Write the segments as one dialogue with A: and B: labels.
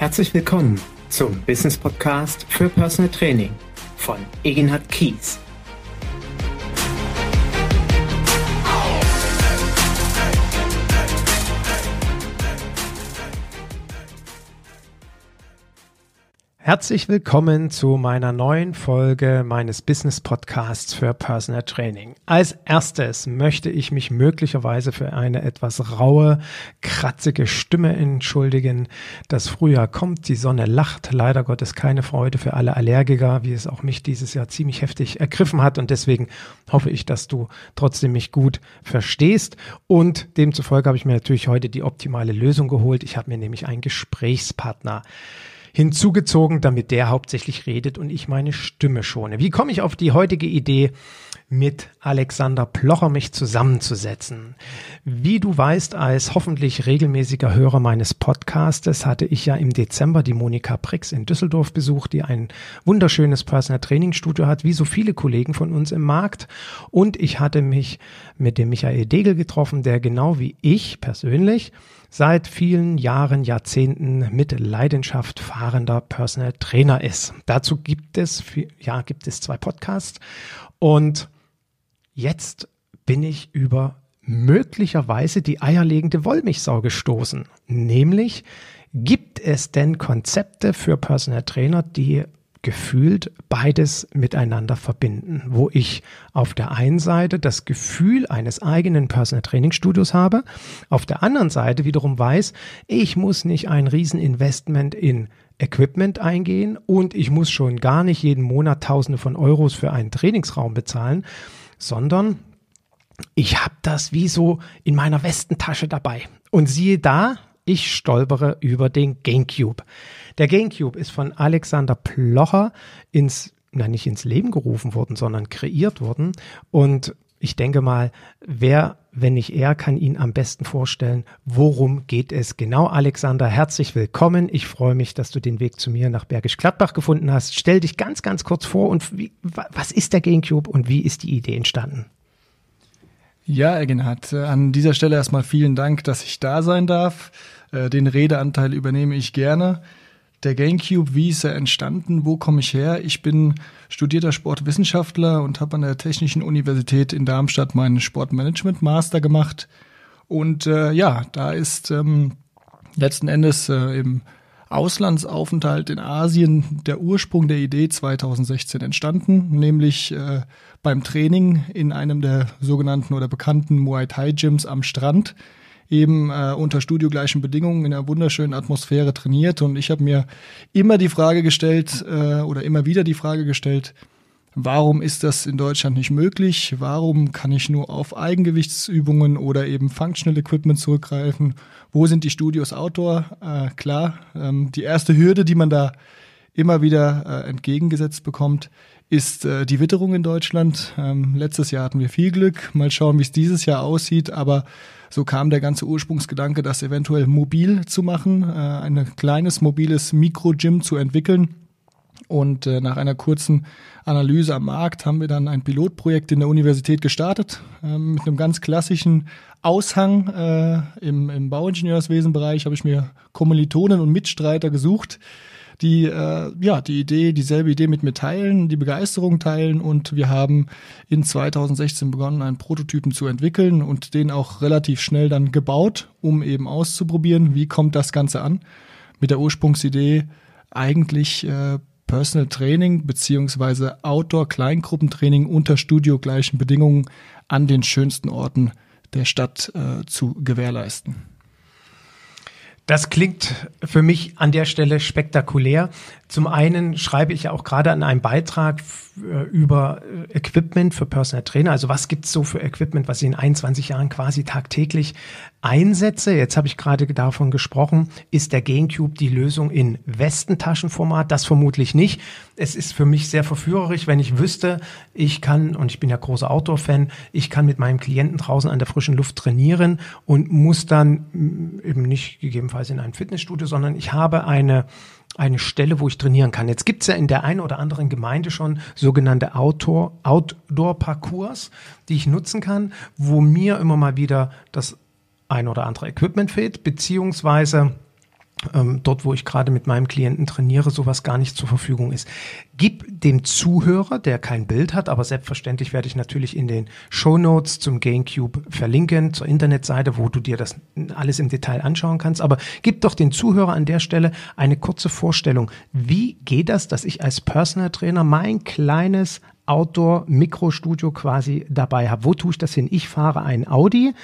A: Herzlich willkommen zum Business Podcast für Personal Training von Egenhard Kies. Herzlich willkommen zu meiner neuen Folge meines Business Podcasts für Personal Training. Als erstes möchte ich mich möglicherweise für eine etwas raue, kratzige Stimme entschuldigen. Das Frühjahr kommt, die Sonne lacht, leider Gottes keine Freude für alle Allergiker, wie es auch mich dieses Jahr ziemlich heftig ergriffen hat und deswegen hoffe ich, dass du trotzdem mich gut verstehst und demzufolge habe ich mir natürlich heute die optimale Lösung geholt. Ich habe mir nämlich einen Gesprächspartner hinzugezogen, damit der hauptsächlich redet und ich meine Stimme schone. Wie komme ich auf die heutige Idee, mit Alexander Plocher mich zusammenzusetzen? Wie du weißt, als hoffentlich regelmäßiger Hörer meines Podcastes hatte ich ja im Dezember die Monika Prix in Düsseldorf besucht, die ein wunderschönes Personal Training Studio hat, wie so viele Kollegen von uns im Markt. Und ich hatte mich mit dem Michael Degel getroffen, der genau wie ich persönlich seit vielen Jahren, Jahrzehnten mit Leidenschaft fahrender Personal Trainer ist. Dazu gibt es, ja, gibt es zwei Podcasts und jetzt bin ich über möglicherweise die eierlegende Wollmilchsau gestoßen. Nämlich, gibt es denn Konzepte für Personal Trainer, die gefühlt beides miteinander verbinden, wo ich auf der einen Seite das Gefühl eines eigenen Personal Training Studios habe, auf der anderen Seite wiederum weiß, ich muss nicht ein Rieseninvestment in Equipment eingehen und ich muss schon gar nicht jeden Monat Tausende von Euros für einen Trainingsraum bezahlen, sondern ich habe das wie so in meiner Westentasche dabei. Und siehe da, ich stolpere über den GameCube. Der GameCube ist von Alexander Plocher ins, na nicht ins Leben gerufen worden, sondern kreiert worden. Und ich denke mal, wer, wenn nicht er, kann ihn am besten vorstellen, worum geht es genau. Alexander, herzlich willkommen. Ich freue mich, dass du den Weg zu mir nach Bergisch Gladbach gefunden hast. Stell dich ganz, ganz kurz vor und wie, was ist der GameCube und wie ist die Idee entstanden?
B: Ja, Egenhard, an dieser Stelle erstmal vielen Dank, dass ich da sein darf. Äh, den Redeanteil übernehme ich gerne. Der GameCube, wie ist er entstanden? Wo komme ich her? Ich bin studierter Sportwissenschaftler und habe an der Technischen Universität in Darmstadt meinen Sportmanagement Master gemacht. Und äh, ja, da ist ähm, letzten Endes äh, im Auslandsaufenthalt in Asien der Ursprung der Idee 2016 entstanden, nämlich äh, beim Training in einem der sogenannten oder bekannten Muay Thai Gyms am Strand eben äh, unter studiogleichen Bedingungen in einer wunderschönen Atmosphäre trainiert. Und ich habe mir immer die Frage gestellt äh, oder immer wieder die Frage gestellt, Warum ist das in Deutschland nicht möglich? Warum kann ich nur auf Eigengewichtsübungen oder eben Functional Equipment zurückgreifen? Wo sind die Studios Outdoor? Äh, klar, ähm, die erste Hürde, die man da immer wieder äh, entgegengesetzt bekommt, ist äh, die Witterung in Deutschland. Ähm, letztes Jahr hatten wir viel Glück. Mal schauen, wie es dieses Jahr aussieht. Aber so kam der ganze Ursprungsgedanke, das eventuell mobil zu machen, äh, ein kleines mobiles Mikro-Gym zu entwickeln. Und äh, nach einer kurzen Analyse am Markt haben wir dann ein Pilotprojekt in der Universität gestartet, äh, mit einem ganz klassischen Aushang äh, im, im Bauingenieurswesenbereich habe ich mir Kommilitonen und Mitstreiter gesucht, die äh, ja die Idee, dieselbe Idee mit mir teilen, die Begeisterung teilen und wir haben in 2016 begonnen, einen Prototypen zu entwickeln und den auch relativ schnell dann gebaut, um eben auszuprobieren, wie kommt das Ganze an. Mit der Ursprungsidee eigentlich äh, Personal Training beziehungsweise Outdoor-Kleingruppentraining unter studiogleichen Bedingungen an den schönsten Orten der Stadt äh, zu gewährleisten.
A: Das klingt für mich an der Stelle spektakulär. Zum einen schreibe ich ja auch gerade an einem Beitrag äh, über äh, Equipment für Personal Trainer. Also was gibt's so für Equipment, was ich in 21 Jahren quasi tagtäglich einsetze? Jetzt habe ich gerade davon gesprochen. Ist der GameCube die Lösung in Westentaschenformat? Das vermutlich nicht. Es ist für mich sehr verführerisch, wenn ich wüsste, ich kann, und ich bin ja großer Outdoor-Fan, ich kann mit meinem Klienten draußen an der frischen Luft trainieren und muss dann mm, eben nicht gegebenenfalls in ein Fitnessstudio, sondern ich habe eine eine Stelle, wo ich trainieren kann. Jetzt gibt's ja in der einen oder anderen Gemeinde schon sogenannte Outdoor, Outdoor-Parcours, die ich nutzen kann, wo mir immer mal wieder das ein oder andere Equipment fehlt, beziehungsweise ähm, dort, wo ich gerade mit meinem Klienten trainiere, sowas gar nicht zur Verfügung ist. Gib dem Zuhörer, der kein Bild hat, aber selbstverständlich werde ich natürlich in den Show Notes zum GameCube verlinken, zur Internetseite, wo du dir das alles im Detail anschauen kannst. Aber gib doch den Zuhörer an der Stelle eine kurze Vorstellung. Wie geht das, dass ich als Personal Trainer mein kleines Outdoor-Mikrostudio quasi dabei habe? Wo tue ich das hin? Ich fahre ein Audi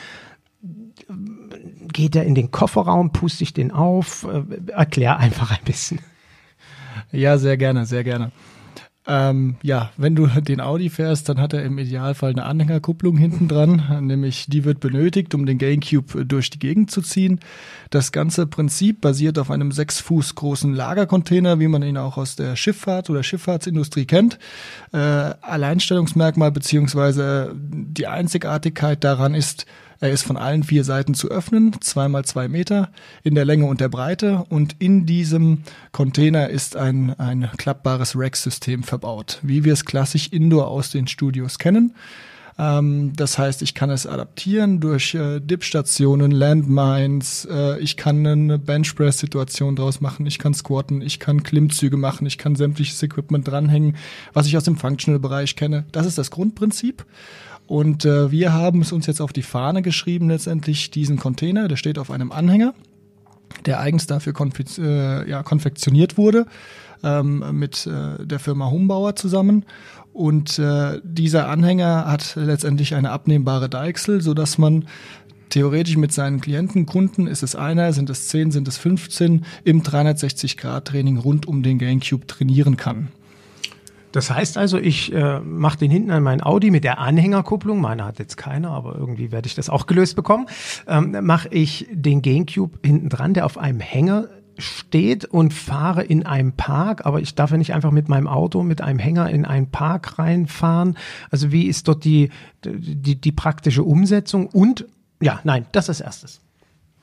A: geht er in den Kofferraum, puste ich den auf? Äh, erklär einfach ein bisschen.
B: Ja, sehr gerne, sehr gerne. Ähm, ja, wenn du den Audi fährst, dann hat er im Idealfall eine Anhängerkupplung hinten dran, nämlich die wird benötigt, um den GameCube durch die Gegend zu ziehen. Das ganze Prinzip basiert auf einem sechs Fuß großen Lagercontainer, wie man ihn auch aus der Schifffahrt oder Schifffahrtsindustrie kennt. Äh, Alleinstellungsmerkmal beziehungsweise die Einzigartigkeit daran ist, er ist von allen vier Seiten zu öffnen, zweimal zwei Meter in der Länge und der Breite. Und in diesem Container ist ein, ein klappbares Rack-System verbaut, wie wir es klassisch indoor aus den Studios kennen. Ähm, das heißt, ich kann es adaptieren durch äh, Dip-Stationen, Landmines, äh, ich kann eine Benchpress-Situation draus machen, ich kann squatten, ich kann Klimmzüge machen, ich kann sämtliches Equipment dranhängen, was ich aus dem Functional-Bereich kenne. Das ist das Grundprinzip. Und äh, wir haben es uns jetzt auf die Fahne geschrieben, letztendlich diesen Container, der steht auf einem Anhänger, der eigens dafür konf äh, ja, konfektioniert wurde, ähm, mit äh, der Firma Humbauer zusammen. Und äh, dieser Anhänger hat letztendlich eine abnehmbare Deichsel, so dass man theoretisch mit seinen Klienten, Kunden, ist es einer, sind es zehn, sind es 15, im 360-Grad-Training rund um den GameCube trainieren kann.
A: Das heißt also, ich äh, mache den hinten an meinen Audi mit der Anhängerkupplung, meine hat jetzt keine, aber irgendwie werde ich das auch gelöst bekommen, ähm, mache ich den GameCube hinten dran, der auf einem Hänger steht und fahre in einem Park, aber ich darf ja nicht einfach mit meinem Auto mit einem Hänger in einen Park reinfahren. Also wie ist dort die, die, die praktische Umsetzung? Und ja, nein, das als erstes.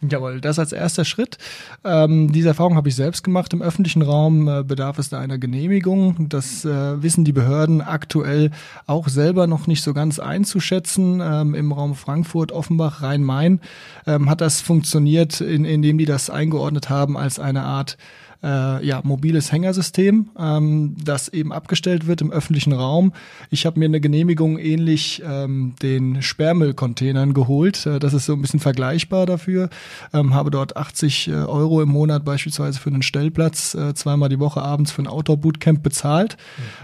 B: Jawohl, das als erster Schritt. Ähm, diese Erfahrung habe ich selbst gemacht. Im öffentlichen Raum äh, bedarf es da einer Genehmigung. Das äh, wissen die Behörden aktuell auch selber noch nicht so ganz einzuschätzen. Ähm, Im Raum Frankfurt, Offenbach, Rhein-Main ähm, hat das funktioniert, in, indem die das eingeordnet haben als eine Art äh, ja, mobiles Hängersystem, ähm, das eben abgestellt wird im öffentlichen Raum. Ich habe mir eine Genehmigung ähnlich ähm, den Sperrmüllcontainern geholt. Äh, das ist so ein bisschen vergleichbar dafür. Ähm, habe dort 80 äh, Euro im Monat beispielsweise für einen Stellplatz, äh, zweimal die Woche abends für ein Outdoor-Bootcamp bezahlt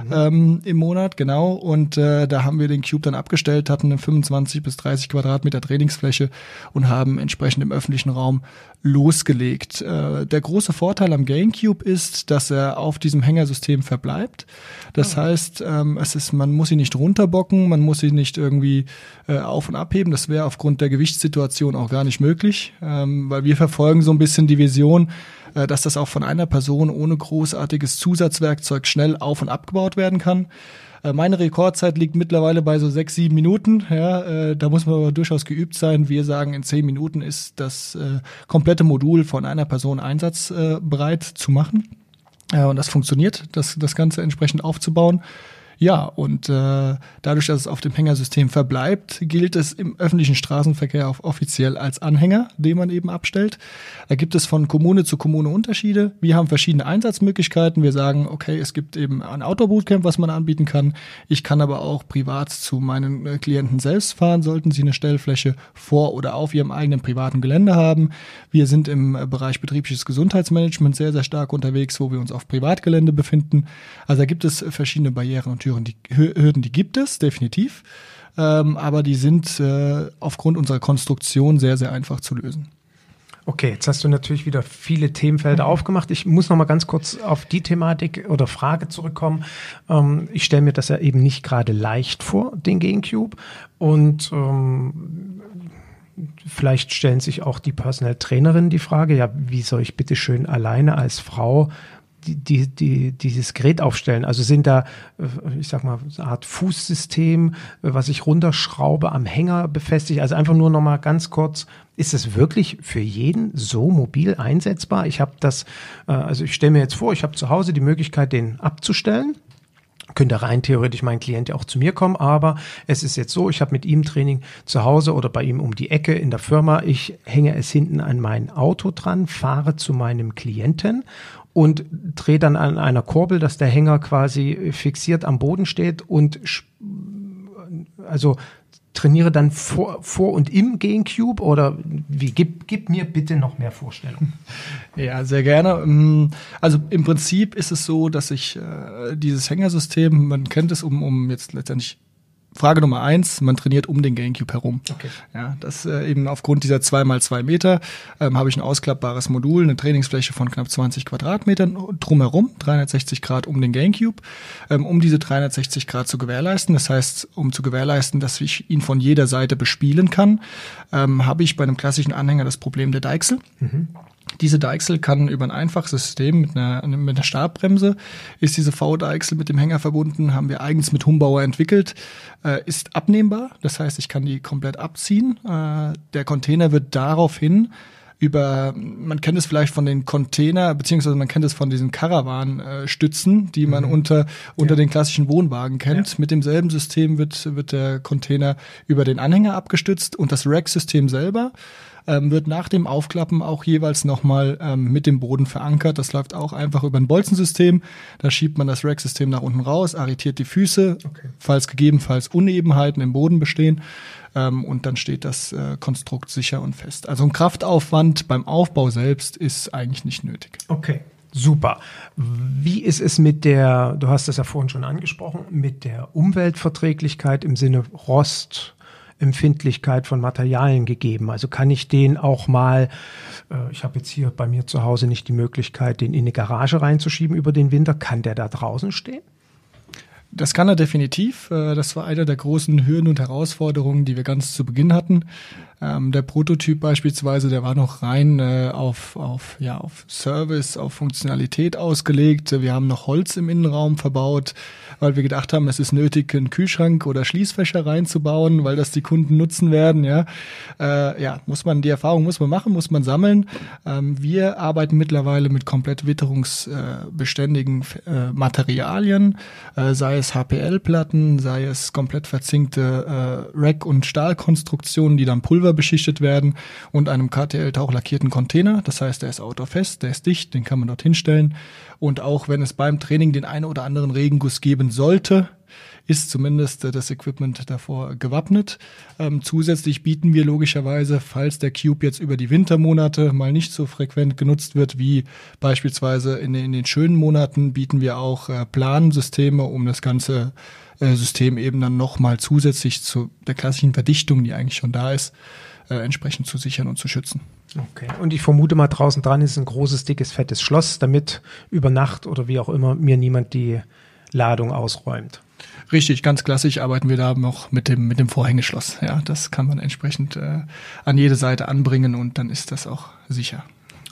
B: mhm. ähm, im Monat, genau. Und äh, da haben wir den Cube dann abgestellt, hatten eine 25 bis 30 Quadratmeter Trainingsfläche und haben entsprechend im öffentlichen Raum losgelegt. Äh, der große Vorteil am GameCube ist, dass er auf diesem Hängersystem verbleibt. Das oh. heißt, ähm, es ist, man muss ihn nicht runterbocken, man muss ihn nicht irgendwie äh, auf und abheben. Das wäre aufgrund der Gewichtssituation auch gar nicht möglich, ähm, weil wir verfolgen so ein bisschen die Vision, äh, dass das auch von einer Person ohne großartiges Zusatzwerkzeug schnell auf und abgebaut werden kann. Äh, meine Rekordzeit liegt mittlerweile bei so sechs, sieben Minuten. Ja, äh, da muss man aber durchaus geübt sein. Wir sagen, in zehn Minuten ist das äh, komplette Modul von einer Person einsatzbereit zu machen. Äh, und das funktioniert, das, das Ganze entsprechend aufzubauen. Ja, und äh, dadurch, dass es auf dem Hängersystem verbleibt, gilt es im öffentlichen Straßenverkehr auch offiziell als Anhänger, den man eben abstellt. Da gibt es von Kommune zu Kommune Unterschiede. Wir haben verschiedene Einsatzmöglichkeiten. Wir sagen, okay, es gibt eben ein Outdoor-Bootcamp, was man anbieten kann. Ich kann aber auch privat zu meinen äh, Klienten selbst fahren, sollten sie eine Stellfläche vor oder auf ihrem eigenen privaten Gelände haben. Wir sind im äh, Bereich betriebliches Gesundheitsmanagement sehr, sehr stark unterwegs, wo wir uns auf Privatgelände befinden. Also da gibt es verschiedene Barrieren und Hürden, die, Hürden, die gibt es, definitiv. Ähm, aber die sind äh, aufgrund unserer Konstruktion sehr, sehr einfach zu lösen.
A: Okay, jetzt hast du natürlich wieder viele Themenfelder mhm. aufgemacht. Ich muss noch mal ganz kurz auf die Thematik oder Frage zurückkommen. Ähm, ich stelle mir das ja eben nicht gerade leicht vor, den GameCube. Und ähm, vielleicht stellen sich auch die Personal Trainerinnen die Frage, ja, wie soll ich bitte schön alleine als Frau die, die, die, dieses Gerät aufstellen? Also sind da, äh, ich sag mal, eine Art Fußsystem, äh, was ich runterschraube, am Hänger befestigt? Also einfach nur noch mal ganz kurz, ist es wirklich für jeden so mobil einsetzbar? Ich habe das, äh, also ich stelle mir jetzt vor, ich habe zu Hause die Möglichkeit, den abzustellen könnte rein theoretisch mein Klient ja auch zu mir kommen, aber es ist jetzt so, ich habe mit ihm Training zu Hause oder bei ihm um die Ecke in der Firma. Ich hänge es hinten an mein Auto dran, fahre zu meinem Klienten und drehe dann an einer Kurbel, dass der Hänger quasi fixiert am Boden steht und also trainiere dann vor, vor und im GameCube oder wie? Gib, gib mir bitte noch mehr Vorstellungen.
B: Ja, sehr gerne. Ähm, also im Prinzip ist es so, dass ich äh, dieses Hängersystem, man kennt es, um, um jetzt letztendlich Frage Nummer eins, man trainiert um den Gamecube herum. Okay. Ja, das äh, eben aufgrund dieser zwei mal zwei Meter ähm, habe ich ein ausklappbares Modul, eine Trainingsfläche von knapp 20 Quadratmetern drumherum, 360 Grad um den Gamecube, ähm, um diese 360 Grad zu gewährleisten. Das heißt, um zu gewährleisten, dass ich ihn von jeder Seite bespielen kann, ähm, habe ich bei einem klassischen Anhänger das Problem der Deichsel. Mhm. Diese Deichsel kann über ein einfaches System mit einer, mit einer Stabbremse, ist diese V-Deichsel mit dem Hänger verbunden, haben wir eigens mit Humbauer entwickelt, äh, ist abnehmbar, das heißt, ich kann die komplett abziehen. Äh, der Container wird daraufhin über, man kennt es vielleicht von den Container, beziehungsweise man kennt es von diesen Caravan-Stützen, die man mhm. unter, unter ja. den klassischen Wohnwagen kennt. Ja. Mit demselben System wird, wird der Container über den Anhänger abgestützt und das Rack-System selber ähm, wird nach dem Aufklappen auch jeweils nochmal ähm, mit dem Boden verankert. Das läuft auch einfach über ein Bolzensystem. Da schiebt man das Rack-System nach unten raus, arretiert die Füße, okay. falls gegebenenfalls Unebenheiten im Boden bestehen. Ähm, und dann steht das äh, Konstrukt sicher und fest. Also ein Kraftaufwand beim Aufbau selbst ist eigentlich nicht nötig.
A: Okay. Super. Wie ist es mit der, du hast das ja vorhin schon angesprochen, mit der Umweltverträglichkeit im Sinne Rost, Empfindlichkeit von Materialien gegeben. Also kann ich den auch mal, äh, ich habe jetzt hier bei mir zu Hause nicht die Möglichkeit, den in eine Garage reinzuschieben über den Winter. Kann der da draußen stehen?
B: Das kann er definitiv. Äh, das war einer der großen Hürden und Herausforderungen, die wir ganz zu Beginn hatten. Ähm, der Prototyp beispielsweise, der war noch rein äh, auf, auf, ja, auf Service, auf Funktionalität ausgelegt. Wir haben noch Holz im Innenraum verbaut, weil wir gedacht haben, es ist nötig, einen Kühlschrank oder Schließfächer reinzubauen, weil das die Kunden nutzen werden. Ja, äh, ja muss man, die Erfahrung muss man machen, muss man sammeln. Ähm, wir arbeiten mittlerweile mit komplett witterungsbeständigen äh, Materialien, äh, sei es HPL-Platten, sei es komplett verzinkte äh, Rack- und Stahlkonstruktionen, die dann Pulver beschichtet werden und einem KTL-tauchlackierten Container. Das heißt, der ist autofest, der ist dicht, den kann man dort hinstellen. Und auch wenn es beim Training den einen oder anderen Regenguss geben sollte, ist zumindest äh, das Equipment davor gewappnet. Ähm, zusätzlich bieten wir logischerweise, falls der Cube jetzt über die Wintermonate mal nicht so frequent genutzt wird wie beispielsweise in, in den schönen Monaten, bieten wir auch äh, Plansysteme, um das ganze äh, System eben dann nochmal zusätzlich zu der klassischen Verdichtung, die eigentlich schon da ist, äh, entsprechend zu sichern und zu schützen.
A: Okay. Und ich vermute mal draußen dran ist ein großes, dickes, fettes Schloss, damit über Nacht oder wie auch immer mir niemand die Ladung ausräumt.
B: Richtig, ganz klassisch arbeiten wir da noch mit dem, mit dem Vorhängeschloss. Ja, das kann man entsprechend äh, an jede Seite anbringen und dann ist das auch sicher.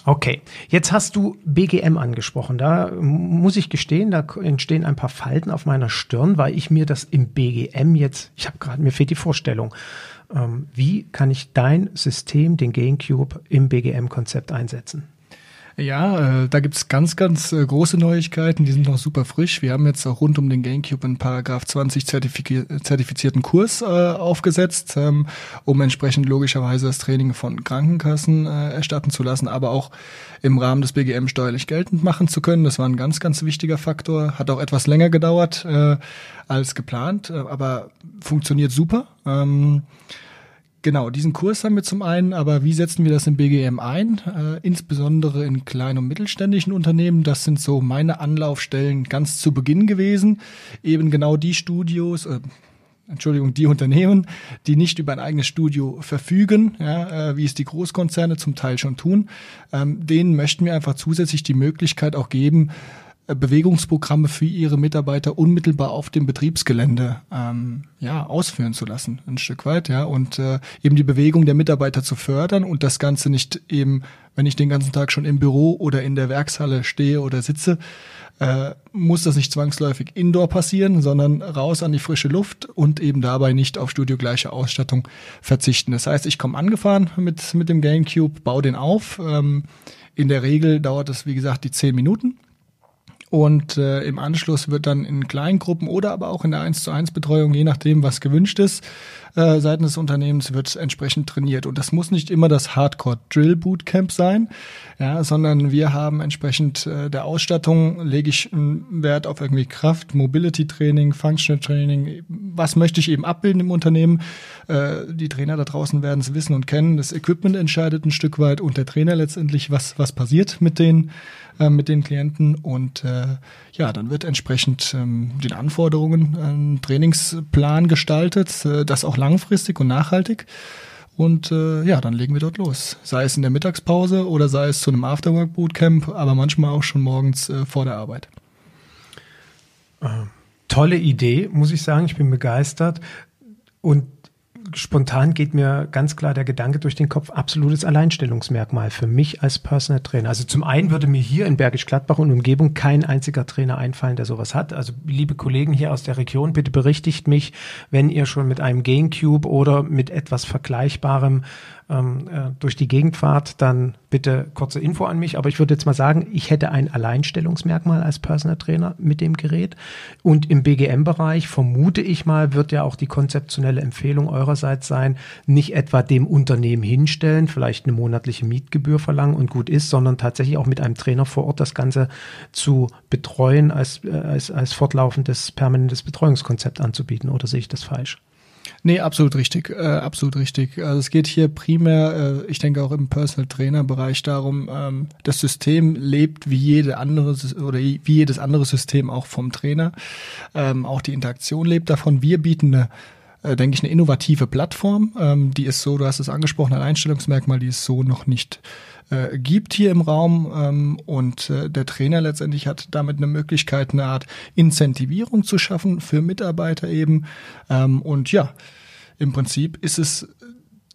A: Okay, jetzt hast du BGM angesprochen. Da muss ich gestehen, da entstehen ein paar Falten auf meiner Stirn, weil ich mir das im BGM jetzt, ich habe gerade, mir fehlt die Vorstellung. Ähm, wie kann ich dein System, den GameCube, im BGM-Konzept einsetzen?
B: Ja, äh, da gibt's ganz, ganz äh, große Neuigkeiten, die sind noch super frisch. Wir haben jetzt auch rund um den GameCube einen Paragraph 20 zertifizierten Kurs äh, aufgesetzt, ähm, um entsprechend logischerweise das Training von Krankenkassen äh, erstatten zu lassen, aber auch im Rahmen des BGM steuerlich geltend machen zu können. Das war ein ganz, ganz wichtiger Faktor. Hat auch etwas länger gedauert äh, als geplant, äh, aber funktioniert super. Ähm, Genau, diesen Kurs haben wir zum einen, aber wie setzen wir das im BGM ein? Äh, insbesondere in kleinen und mittelständischen Unternehmen. Das sind so meine Anlaufstellen ganz zu Beginn gewesen. Eben genau die Studios, äh, Entschuldigung, die Unternehmen, die nicht über ein eigenes Studio verfügen, ja, äh, wie es die Großkonzerne zum Teil schon tun. Ähm, denen möchten wir einfach zusätzlich die Möglichkeit auch geben, Bewegungsprogramme für ihre Mitarbeiter unmittelbar auf dem Betriebsgelände ähm, ja ausführen zu lassen, ein Stück weit, ja und äh, eben die Bewegung der Mitarbeiter zu fördern und das Ganze nicht eben, wenn ich den ganzen Tag schon im Büro oder in der Werkshalle stehe oder sitze, äh, muss das nicht zwangsläufig indoor passieren, sondern raus an die frische Luft und eben dabei nicht auf studiogleiche Ausstattung verzichten. Das heißt, ich komme angefahren mit mit dem GameCube, baue den auf. Ähm, in der Regel dauert es, wie gesagt, die zehn Minuten Und äh, im Anschluss wird dann in Kleingruppen oder aber auch in der 1 zu 1 Betreuung, je nachdem, was gewünscht ist, äh, seitens des Unternehmens wird entsprechend trainiert. Und das muss nicht immer das Hardcore-Drill-Bootcamp sein, ja, sondern wir haben entsprechend äh, der Ausstattung, lege ich einen Wert auf irgendwie Kraft, Mobility-Training, Functional-Training, was möchte ich eben abbilden im Unternehmen. Äh, die Trainer da draußen werden es wissen und kennen. Das Equipment entscheidet ein Stück weit und der Trainer letztendlich, was, was passiert mit den äh, mit den Klienten und äh, ja, dann wird entsprechend ähm, den Anforderungen ein Trainingsplan gestaltet, äh, das auch langfristig und nachhaltig. Und äh, ja, dann legen wir dort los. Sei es in der Mittagspause oder sei es zu einem Afterwork-Bootcamp, aber manchmal auch schon morgens äh, vor der Arbeit.
A: Äh, tolle Idee, muss ich sagen. Ich bin begeistert. Und spontan geht mir ganz klar der Gedanke durch den Kopf, absolutes Alleinstellungsmerkmal für mich als Personal Trainer. Also zum einen würde mir hier in Bergisch Gladbach und Umgebung kein einziger Trainer einfallen, der sowas hat. Also liebe Kollegen hier aus der Region, bitte berichtigt mich, wenn ihr schon mit einem Gamecube oder mit etwas Vergleichbarem ähm, äh, durch die Gegend fahrt, dann bitte kurze Info an mich. Aber ich würde jetzt mal sagen, ich hätte ein Alleinstellungsmerkmal als Personal Trainer mit dem Gerät. Und im BGM-Bereich vermute ich mal, wird ja auch die konzeptionelle Empfehlung eurerseits sein, nicht etwa dem Unternehmen hinstellen, vielleicht eine monatliche Mietgebühr verlangen und gut ist, sondern tatsächlich auch mit einem Trainer vor Ort das Ganze zu betreuen, als, äh, als, als fortlaufendes, permanentes Betreuungskonzept anzubieten. Oder sehe ich das falsch?
B: Nee, absolut richtig, äh, absolut richtig. Also es geht hier primär, äh, ich denke auch im Personal Trainer Bereich darum, ähm, das System lebt wie jede andere oder wie jedes andere System auch vom Trainer. Ähm, auch die Interaktion lebt davon. Wir bieten eine äh, denke ich, eine innovative Plattform. Ähm, die ist so, du hast es angesprochen, ein Einstellungsmerkmal, die ist so noch nicht äh, gibt hier im Raum ähm, und äh, der Trainer letztendlich hat damit eine Möglichkeit, eine Art Incentivierung zu schaffen für Mitarbeiter eben. Ähm, und ja, im Prinzip ist es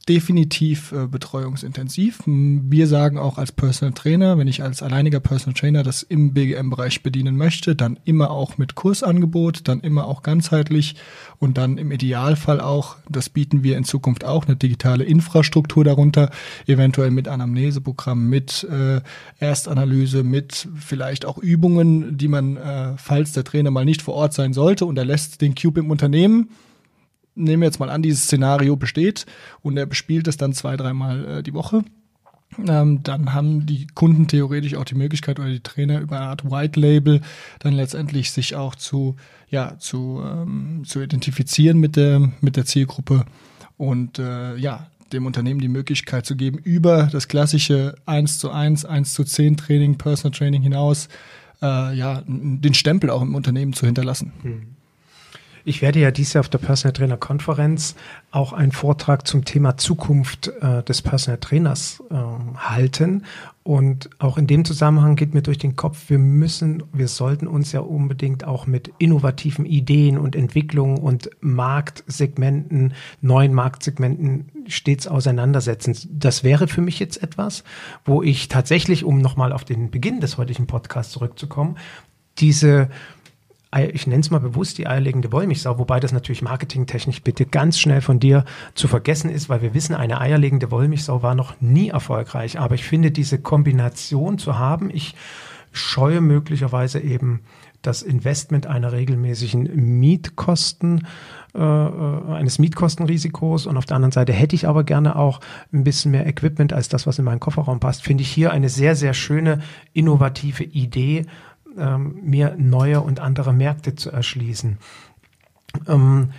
B: definitiv äh, betreuungsintensiv. Wir sagen auch als Personal Trainer, wenn ich als alleiniger Personal Trainer das im BGM-Bereich bedienen möchte, dann immer auch mit Kursangebot, dann immer auch ganzheitlich und dann im Idealfall auch, das bieten wir in Zukunft auch, eine digitale Infrastruktur darunter, eventuell mit Anamneseprogramm, mit äh, Erstanalyse, mit vielleicht auch Übungen, die man, äh, falls der Trainer mal nicht vor Ort sein sollte und er lässt den Cube im Unternehmen, nehmen wir jetzt mal an, dieses Szenario besteht und er bespielt es dann zwei, dreimal äh, die Woche. Ähm, dann haben die Kunden theoretisch auch die Möglichkeit oder die Trainer über eine Art White Label dann letztendlich sich auch zu, ja, zu, ähm, zu identifizieren mit der, mit der Zielgruppe und äh, ja, dem Unternehmen die Möglichkeit zu geben, über das klassische 1 zu 1, 1 zu 10 Training, Personal Training hinaus, äh, ja, den Stempel auch im Unternehmen zu hinterlassen. Hm.
A: Ich werde ja dieses Jahr auf der Personal Trainer Konferenz auch einen Vortrag zum Thema Zukunft äh, des Personal Trainers äh, halten. Und auch in dem Zusammenhang geht mir durch den Kopf, wir müssen, wir sollten uns ja unbedingt auch mit innovativen Ideen und Entwicklungen und Marktsegmenten, neuen Marktsegmenten stets auseinandersetzen. Das wäre für mich jetzt etwas, wo ich tatsächlich, um nochmal auf den Beginn des heutigen Podcasts zurückzukommen, diese ich nenne es mal bewusst die eierlegende Wollmilchsau, wobei das natürlich marketingtechnisch bitte ganz schnell von dir zu vergessen ist, weil wir wissen, eine eierlegende Wollmilchsau war noch nie erfolgreich. Aber ich finde diese Kombination zu haben, ich scheue möglicherweise eben das Investment einer regelmäßigen Mietkosten, äh, äh, eines Mietkostenrisikos und auf der anderen Seite hätte ich aber gerne auch ein bisschen mehr Equipment als das, was in meinen Kofferraum passt, finde ich hier eine sehr, sehr schöne, innovative Idee, ähm, mir neue und andere Märkte zu erschließen. Ähm,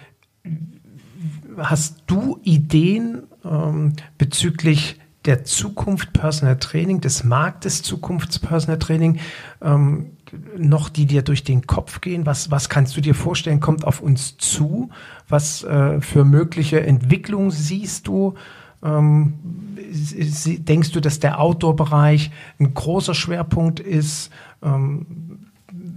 A: hast du Ideen ähm, bezüglich der Zukunft Personal Training, des Marktes Zukunfts Personal Training, ähm, noch die dir durch den Kopf gehen? Was, was kannst du dir vorstellen, kommt auf uns zu? Was äh, für mögliche Entwicklungen siehst du? Ähm, denkst du, dass der Outdoor-Bereich ein großer Schwerpunkt ist? Ähm,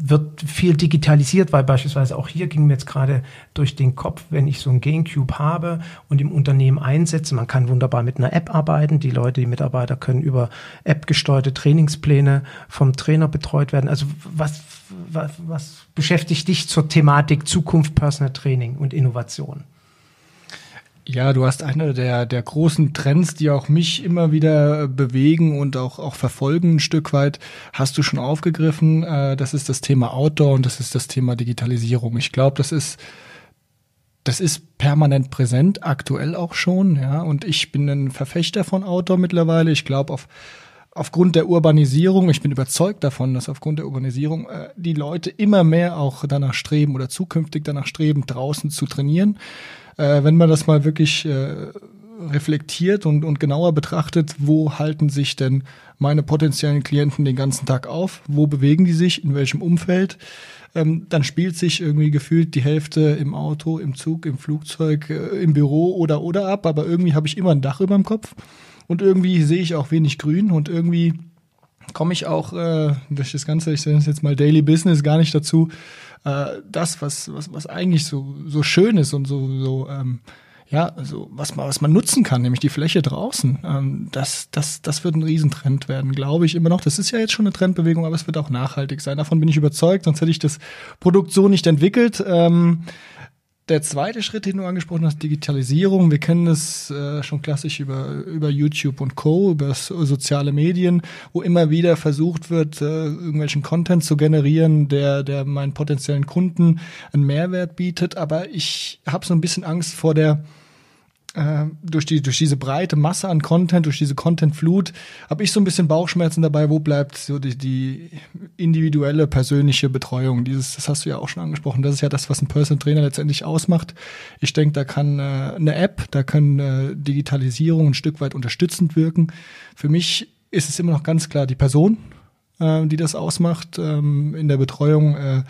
A: wird viel digitalisiert, weil beispielsweise auch hier ging mir jetzt gerade durch den Kopf, wenn ich so ein Gamecube habe und im Unternehmen einsetze, man kann wunderbar mit einer App arbeiten, die Leute, die Mitarbeiter können über App gesteuerte Trainingspläne vom Trainer betreut werden. Also was, was, was beschäftigt dich zur Thematik Zukunft Personal Training und Innovation?
B: Ja, du hast eine der, der großen Trends, die auch mich immer wieder bewegen und auch, auch verfolgen ein Stück weit, hast du schon aufgegriffen. Äh, das ist das Thema Outdoor und das ist das Thema Digitalisierung. Ich glaube, das ist, das ist permanent präsent, aktuell auch schon, ja. Und ich bin ein Verfechter von Outdoor mittlerweile. Ich glaube, auf, aufgrund der Urbanisierung, ich bin überzeugt davon, dass aufgrund der Urbanisierung äh, die Leute immer mehr auch danach streben oder zukünftig danach streben, draußen zu trainieren äh, wenn man das mal wirklich äh, reflektiert und, und genauer betrachtet, wo halten sich denn meine potenziellen Klienten den ganzen Tag auf? Wo bewegen die sich? In welchem Umfeld? Ähm, dann spielt sich irgendwie gefühlt die Hälfte im Auto, im Zug, im Flugzeug, äh, im Büro oder oder ab, aber irgendwie habe ich immer ein Dach über dem Kopf und irgendwie sehe ich auch wenig Grün und irgendwie komme ich auch äh, durch das Ganze, ich es jetzt mal Daily Business, gar nicht dazu, äh, das, was, was, was eigentlich so, so schön ist und so, so ähm, ja, also was man, was man nutzen kann, nämlich die Fläche draußen, ähm, das, das, das wird ein Riesentrend werden, glaube ich immer noch. Das ist ja jetzt schon eine Trendbewegung, aber es wird auch nachhaltig sein. Davon bin ich überzeugt, sonst hätte ich das Produkt so nicht entwickelt. Ähm, der zweite Schritt, den du angesprochen hast, Digitalisierung. Wir kennen das äh, schon klassisch über, über YouTube und Co., über soziale Medien, wo immer wieder versucht wird, äh, irgendwelchen Content zu generieren, der, der meinen potenziellen Kunden einen Mehrwert bietet. Aber ich habe so ein bisschen Angst vor der äh, durch, die, durch diese breite Masse an Content, durch diese Content-Flut, habe ich so ein bisschen Bauchschmerzen dabei, wo bleibt so die, die individuelle, persönliche Betreuung. Dieses, das hast du ja auch schon angesprochen, das ist ja das, was ein Personal Trainer letztendlich ausmacht. Ich denke, da kann äh, eine App, da kann äh, Digitalisierung ein Stück weit unterstützend wirken. Für mich ist es immer noch ganz klar die Person, äh, die das ausmacht ähm, in der Betreuung. Äh,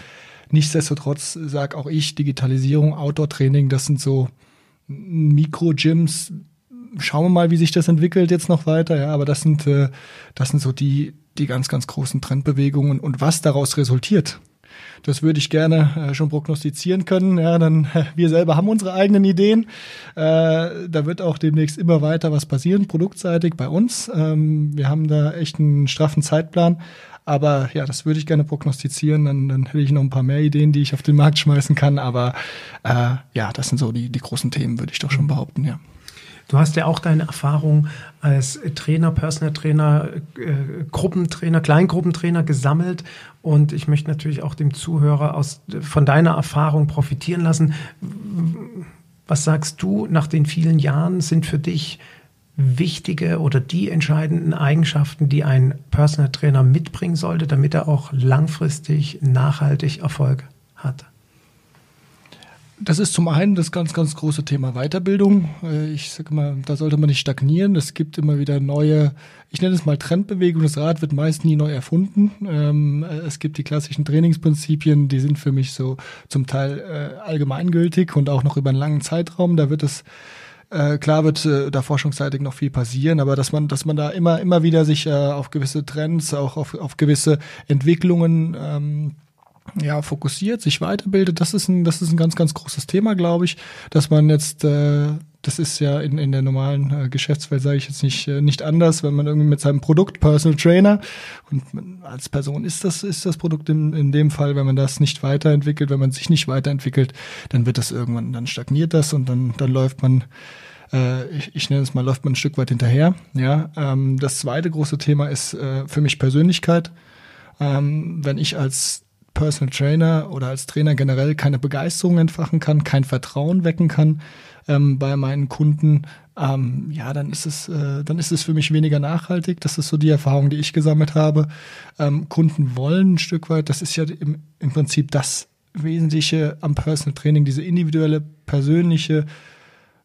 B: nichtsdestotrotz sage auch ich, Digitalisierung, Outdoor-Training, das sind so Mikro-Gyms, schauen wir mal, wie sich das entwickelt jetzt noch weiter, ja, aber das sind, äh, das sind so die, die ganz, ganz großen Trendbewegungen und was daraus resultiert. Das würde ich gerne äh, schon prognostizieren können. Ja, dann äh, wir selber haben unsere eigenen Ideen. Äh, da wird auch demnächst immer weiter was passieren, produktseitig bei uns. Ähm, wir haben da echt einen straffen Zeitplan. Aber ja, das würde ich gerne prognostizieren. Dann, dann hätte ich noch ein paar mehr Ideen, die ich auf den Markt schmeißen kann. Aber äh, ja, das sind so die, die großen Themen, würde ich doch schon behaupten, ja.
A: Du hast ja auch deine Erfahrung als Trainer, Personal Trainer, äh, Gruppentrainer, Kleingruppentrainer gesammelt. Und ich möchte natürlich auch dem Zuhörer aus, von deiner Erfahrung profitieren lassen. Was sagst du nach den vielen Jahren sind für dich wichtige oder die entscheidenden Eigenschaften, die ein Personal Trainer mitbringen sollte, damit er auch langfristig nachhaltig Erfolg hat?
B: Das ist zum einen das ganz, ganz große Thema Weiterbildung. Äh, ich sage mal, da sollte man nicht stagnieren. Es gibt immer wieder neue, ich nenne es mal Trendbewegung. Das Rad wird meist nie neu erfunden. Ähm, es gibt die klassischen Trainingsprinzipien, die sind für mich so zum Teil äh, allgemeingültig und auch noch über einen langen Zeitraum. Da wird es äh, klar wird äh, da forschungsseitig noch viel passieren, aber dass man, dass man da immer, immer wieder sich äh, auf gewisse Trends, auch auf, auf gewisse Entwicklungen ähm, ja, fokussiert, sich weiterbildet, das ist ein, das ist ein ganz, ganz großes Thema, glaube ich, dass man jetzt, äh, das ist ja in, in der normalen äh, Geschäftswelt, sage ich jetzt nicht, äh, nicht anders, wenn man irgendwie mit seinem Produkt, Personal Trainer, und man, als Person ist das, ist das Produkt in, in dem Fall, wenn man das nicht weiterentwickelt, wenn man sich nicht weiterentwickelt, dann wird das irgendwann, dann stagniert das und dann, dann läuft man äh, ich, ich nenne es mal, läuft man ein Stück weit hinterher. Ja, ähm, das zweite große Thema ist äh, für mich Persönlichkeit. Ähm, wenn ich als Personal Trainer oder als Trainer generell keine Begeisterung entfachen kann, kein Vertrauen wecken kann ähm, bei meinen Kunden, ähm, ja, dann ist es, äh, dann ist es für mich weniger nachhaltig. Das ist so die Erfahrung, die ich gesammelt habe. Ähm, Kunden wollen ein Stück weit, das ist ja im, im Prinzip das Wesentliche am Personal Training, diese individuelle, persönliche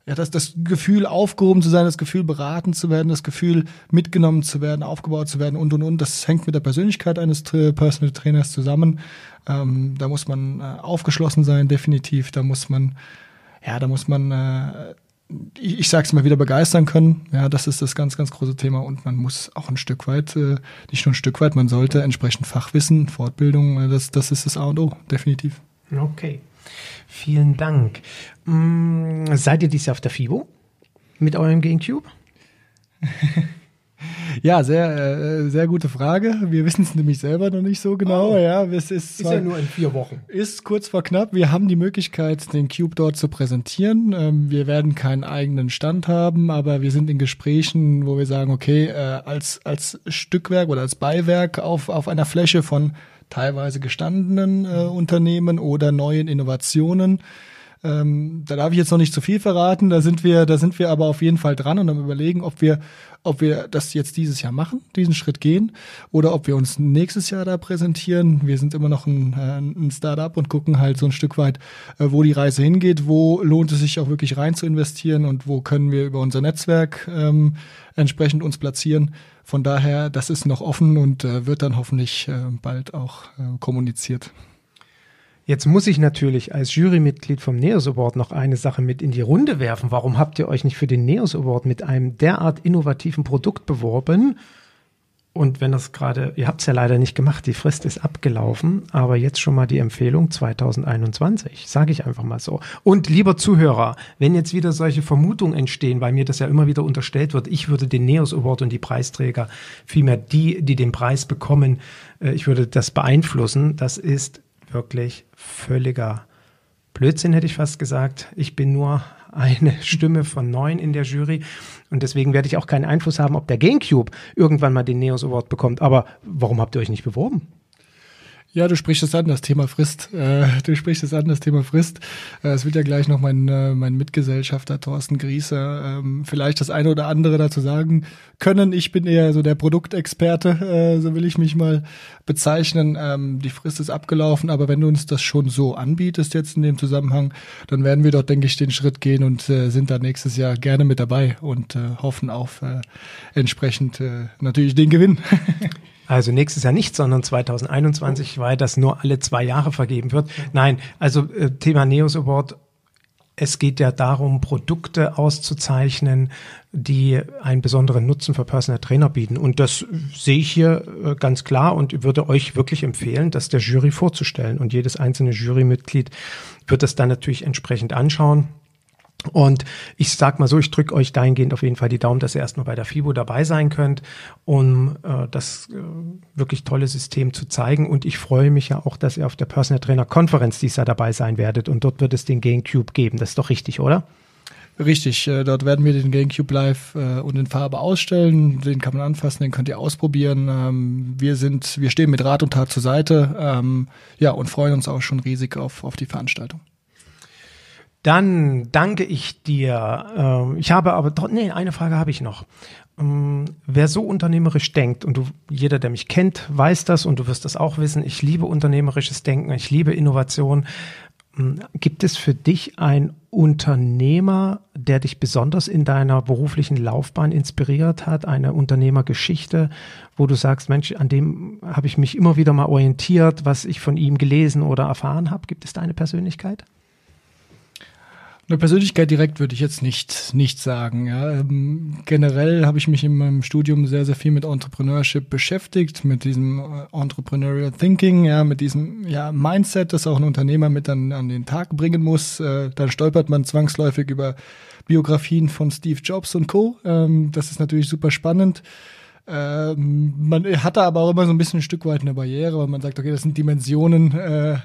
B: ja, das, das Gefühl, aufgehoben zu sein, das Gefühl, beraten zu werden, das Gefühl, mitgenommen zu werden, aufgebaut zu werden und und und. Das hängt mit der Persönlichkeit eines Personal Trainers zusammen. Ähm, da muss man äh, aufgeschlossen sein, definitiv. Da muss man, ja, da muss man, äh, ich, ich sag's mal wieder begeistern können. Ja, das ist das ganz, ganz große Thema. Und man muss auch ein Stück weit, äh, nicht nur ein Stück weit, man sollte entsprechend Fachwissen, Fortbildung, äh, das, das ist das A und O, definitiv.
A: Okay. Vielen Dank. Mm, seid ihr dies Jahr auf der FIBO mit eurem GameCube?
B: Ja, sehr, äh, sehr gute Frage. Wir wissen es nämlich selber noch nicht so genau. Oh. Ja, es ist,
A: ist ja nur in vier Wochen.
B: Ist kurz vor knapp. Wir haben die Möglichkeit, den Cube dort zu präsentieren. Ähm, wir werden keinen eigenen Stand haben, aber wir sind in Gesprächen, wo wir sagen, okay, äh, als, als Stückwerk oder als Beiwerk auf, auf einer Fläche von teilweise gestandenen äh, Unternehmen oder neuen Innovationen ähm, da darf ich jetzt noch nicht zu viel verraten. Da sind wir, da sind wir aber auf jeden Fall dran und am überlegen, ob wir, ob wir das jetzt dieses Jahr machen, diesen Schritt gehen, oder ob wir uns nächstes Jahr da präsentieren. Wir sind immer noch ein, äh, ein Startup und gucken halt so ein Stück weit, äh, wo die Reise hingeht, wo lohnt es sich auch wirklich rein zu investieren und wo können wir über unser Netzwerk ähm, entsprechend uns platzieren. Von daher, das ist noch offen und äh, wird dann hoffentlich äh, bald auch äh, kommuniziert.
A: Jetzt muss ich natürlich als Jurymitglied vom NEOS Award noch eine Sache mit in die Runde werfen. Warum habt ihr euch nicht für den NEOS Award mit einem derart innovativen Produkt beworben? Und wenn das gerade, ihr habt es ja leider nicht gemacht, die Frist ist abgelaufen, aber jetzt schon mal die Empfehlung 2021, sage ich einfach mal so. Und lieber Zuhörer, wenn jetzt wieder solche Vermutungen entstehen, weil mir das ja immer wieder unterstellt wird, ich würde den NEOS Award und die Preisträger, vielmehr die, die den Preis bekommen, äh, ich würde das beeinflussen, das ist wirklich völliger Blödsinn, hätte ich fast gesagt. Ich bin nur eine Stimme von neun in der Jury und deswegen werde ich auch keinen Einfluss haben, ob der GameCube irgendwann mal den Neos Award bekommt. Aber warum habt ihr euch nicht beworben?
B: Ja, du sprichst es an, das Thema Frist. Äh, du sprichst es an, das Thema Frist. Äh, es wird ja gleich noch mein, äh, mein Mitgesellschafter Thorsten Griese ähm, vielleicht das eine oder andere dazu sagen können. Ich bin eher so der Produktexperte, äh, so will ich mich mal bezeichnen. Ähm, die Frist ist abgelaufen, aber wenn du uns das schon so anbietest jetzt in dem Zusammenhang, dann werden wir dort, denke ich, den Schritt gehen und äh, sind da nächstes Jahr gerne mit dabei und äh, hoffen auf äh, entsprechend äh, natürlich den Gewinn.
A: Also nächstes Jahr nicht, sondern 2021, weil das nur alle zwei Jahre vergeben wird. Nein, also äh, Thema Neos Award. Es geht ja darum, Produkte auszuzeichnen, die einen besonderen Nutzen für Personal Trainer bieten. Und das sehe ich hier äh, ganz klar und würde euch wirklich empfehlen, das der Jury vorzustellen. Und jedes einzelne Jurymitglied wird das dann natürlich entsprechend anschauen und ich sag mal so, ich drücke euch dahingehend auf jeden Fall die Daumen, dass ihr erstmal bei der FIBO dabei sein könnt, um äh, das äh, wirklich tolle System zu zeigen. Und ich freue mich ja auch, dass ihr auf der Personal Trainer Konferenz dies Jahr dabei sein werdet. Und dort wird es den GameCube geben. Das ist doch richtig, oder?
B: Richtig, äh, dort werden wir den GameCube live äh, und in Farbe ausstellen. Den kann man anfassen, den könnt ihr ausprobieren. Ähm, wir sind, wir stehen mit Rat und Tat zur Seite, ähm, ja, und freuen uns auch schon riesig auf, auf die Veranstaltung.
A: Dann danke ich dir. Ähm, ich habe aber, nee, eine Frage habe ich noch. Ähm, wer so unternehmerisch denkt, und du, jeder, der mich kennt, weiß das und du wirst das auch wissen, ich liebe unternehmerisches Denken, ich liebe Innovation. Ähm, gibt es für dich einen Unternehmer, der dich besonders in deiner beruflichen Laufbahn inspiriert hat, eine Unternehmergeschichte, wo du sagst, Mensch, an dem habe ich mich immer wieder mal orientiert, was ich von ihm gelesen oder erfahren habe? Gibt es da eine Persönlichkeit?
B: Eine Persönlichkeit direkt würde ich jetzt nicht, nicht sagen. Ja. Ähm, generell habe ich mich in meinem Studium sehr, sehr viel mit Entrepreneurship beschäftigt, mit diesem äh, Entrepreneurial Thinking, ja, mit diesem ja, Mindset, das auch ein Unternehmer mit an, an den Tag bringen muss. Äh, dann stolpert man zwangsläufig über Biografien von Steve Jobs und Co. Ähm, das ist natürlich super spannend. Ähm, man hatte aber auch immer so ein bisschen ein Stück weit eine Barriere, weil man sagt, okay, das sind Dimensionen, äh,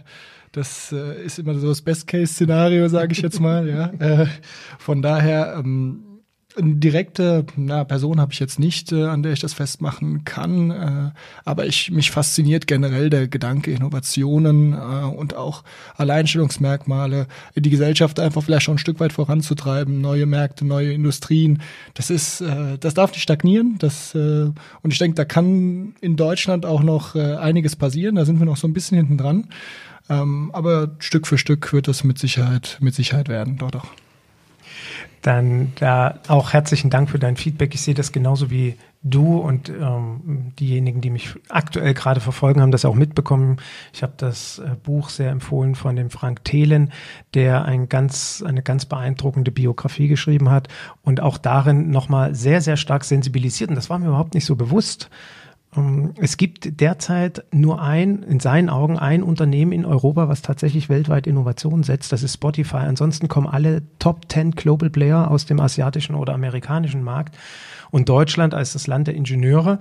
B: das äh, ist immer so das Best-Case-Szenario, sage ich jetzt mal. ja. Äh, von daher ähm, eine direkte na, Person habe ich jetzt nicht, äh, an der ich das festmachen kann, äh, aber ich mich fasziniert generell der Gedanke, Innovationen äh, und auch Alleinstellungsmerkmale, die Gesellschaft einfach vielleicht schon ein Stück weit voranzutreiben, neue Märkte, neue Industrien. Das ist, äh, das darf nicht stagnieren. Das äh, und ich denke, da kann in Deutschland auch noch äh, einiges passieren. Da sind wir noch so ein bisschen hinten dran. Ähm, aber Stück für Stück wird das mit Sicherheit, mit Sicherheit werden, dort auch.
A: Dann da auch herzlichen Dank für dein Feedback. Ich sehe das genauso wie du und ähm, diejenigen, die mich aktuell gerade verfolgen, haben das auch mitbekommen. Ich habe das äh, Buch sehr empfohlen von dem Frank Thelen, der ein ganz, eine ganz beeindruckende Biografie geschrieben hat und auch darin nochmal sehr, sehr stark sensibilisiert. Und das war mir überhaupt nicht so bewusst es gibt derzeit nur ein, in seinen Augen, ein Unternehmen in Europa, was tatsächlich weltweit Innovation setzt. Das ist Spotify. Ansonsten kommen alle Top 10 Global Player aus dem asiatischen oder amerikanischen Markt. Und Deutschland als das Land der Ingenieure,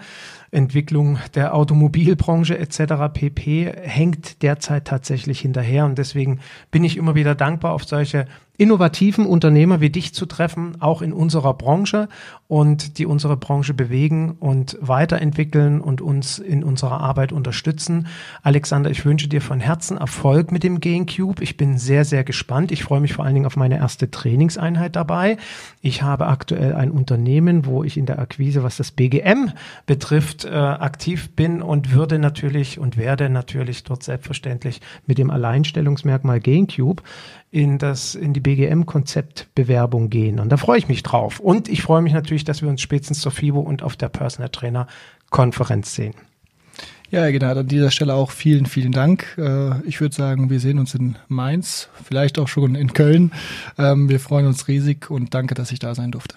A: Entwicklung der Automobilbranche etc. pp. hängt derzeit tatsächlich hinterher. Und deswegen bin ich immer wieder dankbar, auf solche innovativen Unternehmer wie dich zu treffen, auch in unserer Branche und die unsere Branche bewegen und weiterentwickeln und uns in unserer Arbeit unterstützen. Alexander, ich wünsche dir von Herzen Erfolg mit dem GameCube. Ich bin sehr, sehr gespannt. Ich freue mich vor allen Dingen auf meine erste Trainingseinheit dabei. Ich habe aktuell ein Unternehmen, wo ich in der Akquise, was das BGM betrifft, äh, aktiv bin und würde natürlich und werde natürlich dort selbstverständlich mit dem Alleinstellungsmerkmal GameCube in das, in die BGM-Konzeptbewerbung gehen. Und da freue ich mich drauf. Und ich freue mich natürlich, dass wir uns spätestens zur FIBO und auf der Personal Trainer Konferenz sehen.
B: Ja, genau. An dieser Stelle auch vielen, vielen Dank. Äh, ich würde sagen, wir sehen uns in Mainz, vielleicht auch schon in Köln. Ähm, wir freuen uns riesig und danke, dass ich da sein durfte.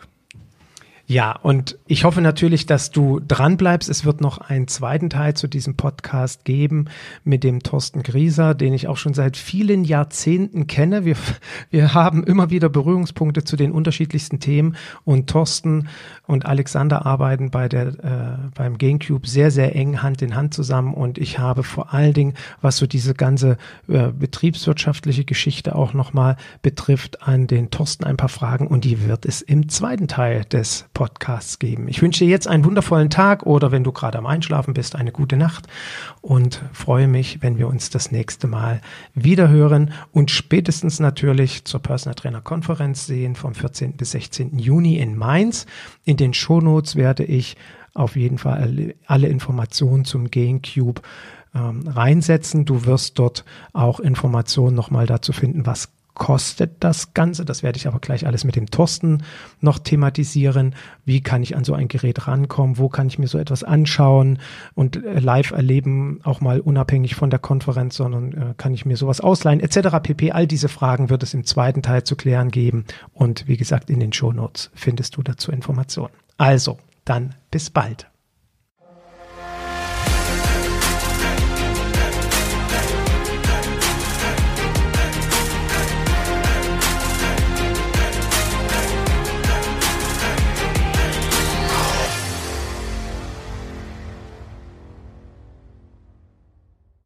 A: Ja, und ich hoffe natürlich, dass du dran bleibst. Es wird noch einen zweiten Teil zu diesem Podcast geben mit dem Thorsten Grieser, den ich auch schon seit vielen Jahrzehnten kenne. Wir, wir haben immer wieder Berührungspunkte zu den unterschiedlichsten Themen und Thorsten und Alexander arbeiten bei der, äh, beim GameCube sehr, sehr eng Hand in Hand zusammen und ich habe vor allen Dingen, was so diese ganze äh, betriebswirtschaftliche Geschichte auch nochmal betrifft, an den Thorsten ein paar Fragen und die wird es im zweiten Teil des Podcasts geben. Ich wünsche dir jetzt einen wundervollen Tag oder wenn du gerade am Einschlafen bist, eine gute Nacht und freue mich, wenn wir uns das nächste Mal wieder hören und spätestens natürlich zur Personal Trainer Konferenz sehen vom 14. bis 16. Juni in Mainz. In den Shownotes werde ich auf jeden Fall alle Informationen zum GameCube ähm, reinsetzen. Du wirst dort auch Informationen nochmal dazu finden, was kostet das Ganze? Das werde ich aber gleich alles mit dem Thorsten noch thematisieren. Wie kann ich an so ein Gerät rankommen? Wo kann ich mir so etwas anschauen und äh, live erleben, auch mal unabhängig von der Konferenz, sondern äh, kann ich mir sowas ausleihen, etc. pp. All diese Fragen wird es im zweiten Teil zu klären geben. Und wie gesagt, in den Show Notes findest du dazu Informationen. Also, dann bis bald.